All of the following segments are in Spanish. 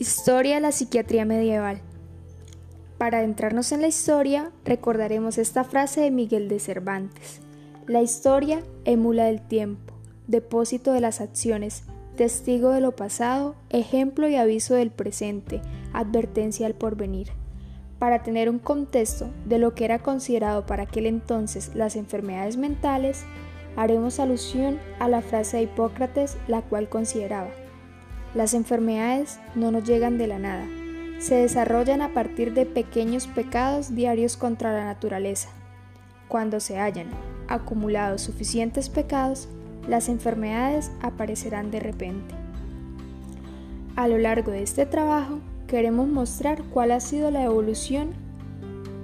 Historia de la psiquiatría medieval. Para adentrarnos en la historia, recordaremos esta frase de Miguel de Cervantes. La historia emula del tiempo, depósito de las acciones, testigo de lo pasado, ejemplo y aviso del presente, advertencia al porvenir. Para tener un contexto de lo que era considerado para aquel entonces las enfermedades mentales, haremos alusión a la frase de Hipócrates, la cual consideraba las enfermedades no nos llegan de la nada, se desarrollan a partir de pequeños pecados diarios contra la naturaleza. Cuando se hayan acumulado suficientes pecados, las enfermedades aparecerán de repente. A lo largo de este trabajo, queremos mostrar cuál ha sido la evolución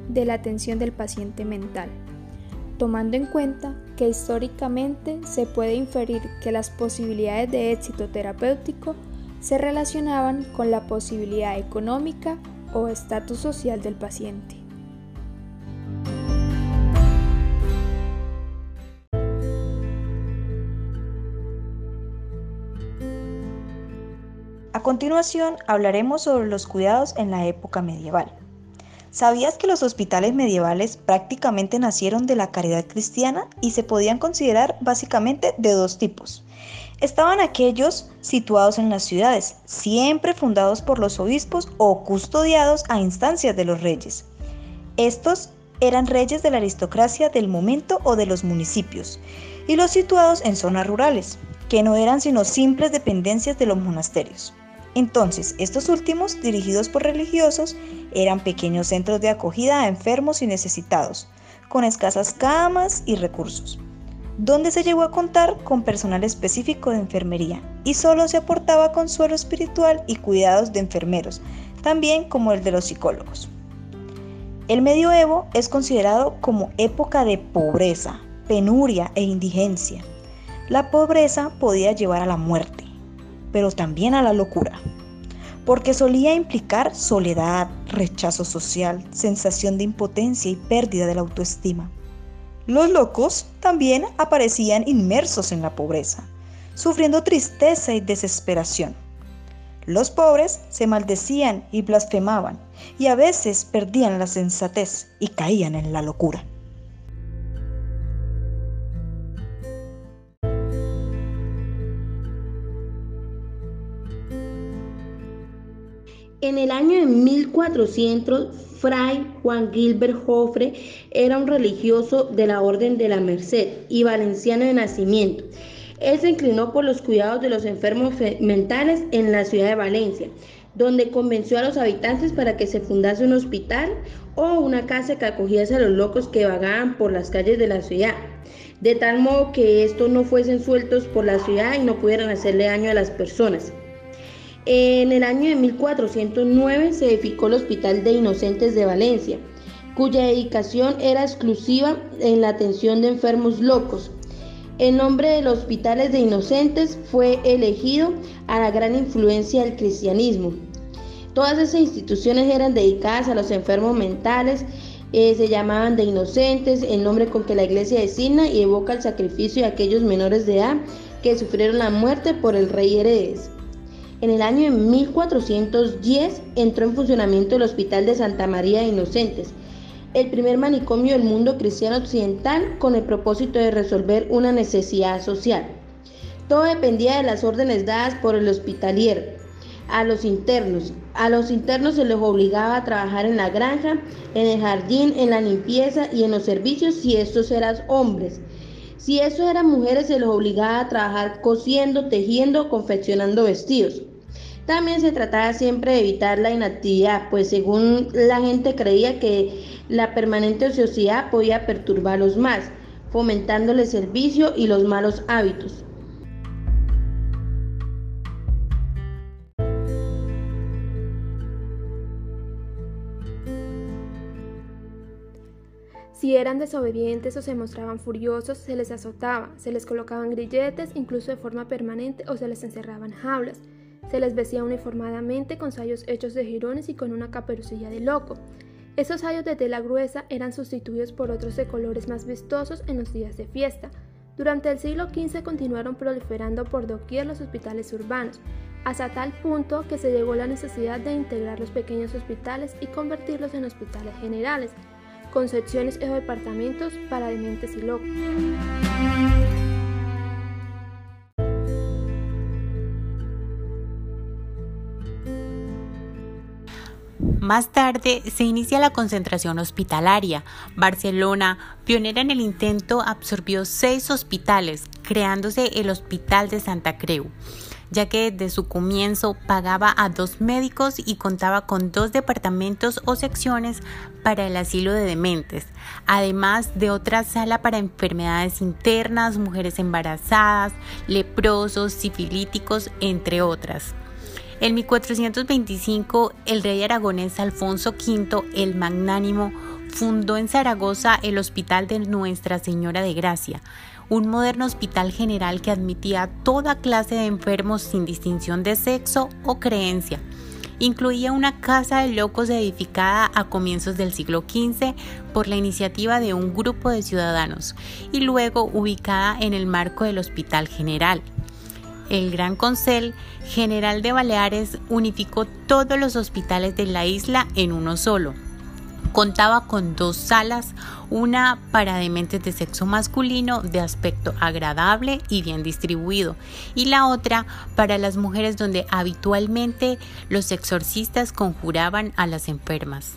de la atención del paciente mental, tomando en cuenta que históricamente se puede inferir que las posibilidades de éxito terapéutico se relacionaban con la posibilidad económica o estatus social del paciente. A continuación hablaremos sobre los cuidados en la época medieval. ¿Sabías que los hospitales medievales prácticamente nacieron de la caridad cristiana y se podían considerar básicamente de dos tipos? Estaban aquellos situados en las ciudades, siempre fundados por los obispos o custodiados a instancias de los reyes. Estos eran reyes de la aristocracia del momento o de los municipios, y los situados en zonas rurales, que no eran sino simples dependencias de los monasterios. Entonces, estos últimos, dirigidos por religiosos, eran pequeños centros de acogida a enfermos y necesitados, con escasas camas y recursos donde se llegó a contar con personal específico de enfermería y solo se aportaba consuelo espiritual y cuidados de enfermeros, también como el de los psicólogos. El medioevo es considerado como época de pobreza, penuria e indigencia. La pobreza podía llevar a la muerte, pero también a la locura, porque solía implicar soledad, rechazo social, sensación de impotencia y pérdida de la autoestima. Los locos también aparecían inmersos en la pobreza, sufriendo tristeza y desesperación. Los pobres se maldecían y blasfemaban, y a veces perdían la sensatez y caían en la locura. El año de 1400, Fray Juan Gilbert Jofre era un religioso de la Orden de la Merced y valenciano de nacimiento. Él se inclinó por los cuidados de los enfermos mentales en la ciudad de Valencia, donde convenció a los habitantes para que se fundase un hospital o una casa que acogiese a los locos que vagaban por las calles de la ciudad, de tal modo que estos no fuesen sueltos por la ciudad y no pudieran hacerle daño a las personas. En el año de 1409 se edificó el Hospital de Inocentes de Valencia, cuya dedicación era exclusiva en la atención de enfermos locos. El nombre de los hospitales de inocentes fue elegido a la gran influencia del cristianismo. Todas esas instituciones eran dedicadas a los enfermos mentales, eh, se llamaban de inocentes, el nombre con que la iglesia designa y evoca el sacrificio de aquellos menores de edad que sufrieron la muerte por el rey Heredes. En el año de 1410 entró en funcionamiento el Hospital de Santa María de Inocentes, el primer manicomio del mundo cristiano occidental con el propósito de resolver una necesidad social. Todo dependía de las órdenes dadas por el hospitalier a los internos. A los internos se les obligaba a trabajar en la granja, en el jardín, en la limpieza y en los servicios si estos eran hombres. Si estos eran mujeres se les obligaba a trabajar cosiendo, tejiendo, confeccionando vestidos. También se trataba siempre de evitar la inactividad, pues según la gente creía que la permanente ociosidad podía perturbarlos más, fomentándoles el vicio y los malos hábitos. Si eran desobedientes o se mostraban furiosos, se les azotaba, se les colocaban grilletes, incluso de forma permanente, o se les encerraban jaulas. Se les vestía uniformadamente con sayos hechos de jirones y con una caperucilla de loco. Esos sayos de tela gruesa eran sustituidos por otros de colores más vistosos en los días de fiesta. Durante el siglo XV continuaron proliferando por doquier los hospitales urbanos, hasta tal punto que se llegó a la necesidad de integrar los pequeños hospitales y convertirlos en hospitales generales, con secciones o departamentos para dementes y locos. Más tarde se inicia la concentración hospitalaria. Barcelona, pionera en el intento, absorbió seis hospitales, creándose el Hospital de Santa Creu ya que desde su comienzo pagaba a dos médicos y contaba con dos departamentos o secciones para el asilo de dementes, además de otra sala para enfermedades internas, mujeres embarazadas, leprosos, sifilíticos, entre otras. En 1425, el rey aragonés Alfonso V el Magnánimo fundó en Zaragoza el Hospital de Nuestra Señora de Gracia, un moderno hospital general que admitía toda clase de enfermos sin distinción de sexo o creencia. Incluía una casa de locos edificada a comienzos del siglo XV por la iniciativa de un grupo de ciudadanos y luego ubicada en el marco del Hospital General. El Gran Consell General de Baleares unificó todos los hospitales de la isla en uno solo Contaba con dos salas, una para dementes de sexo masculino de aspecto agradable y bien distribuido, y la otra para las mujeres donde habitualmente los exorcistas conjuraban a las enfermas.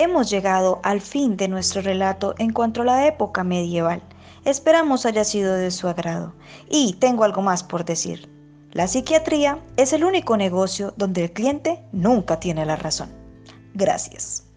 Hemos llegado al fin de nuestro relato en cuanto a la época medieval. Esperamos haya sido de su agrado. Y tengo algo más por decir. La psiquiatría es el único negocio donde el cliente nunca tiene la razón. Gracias.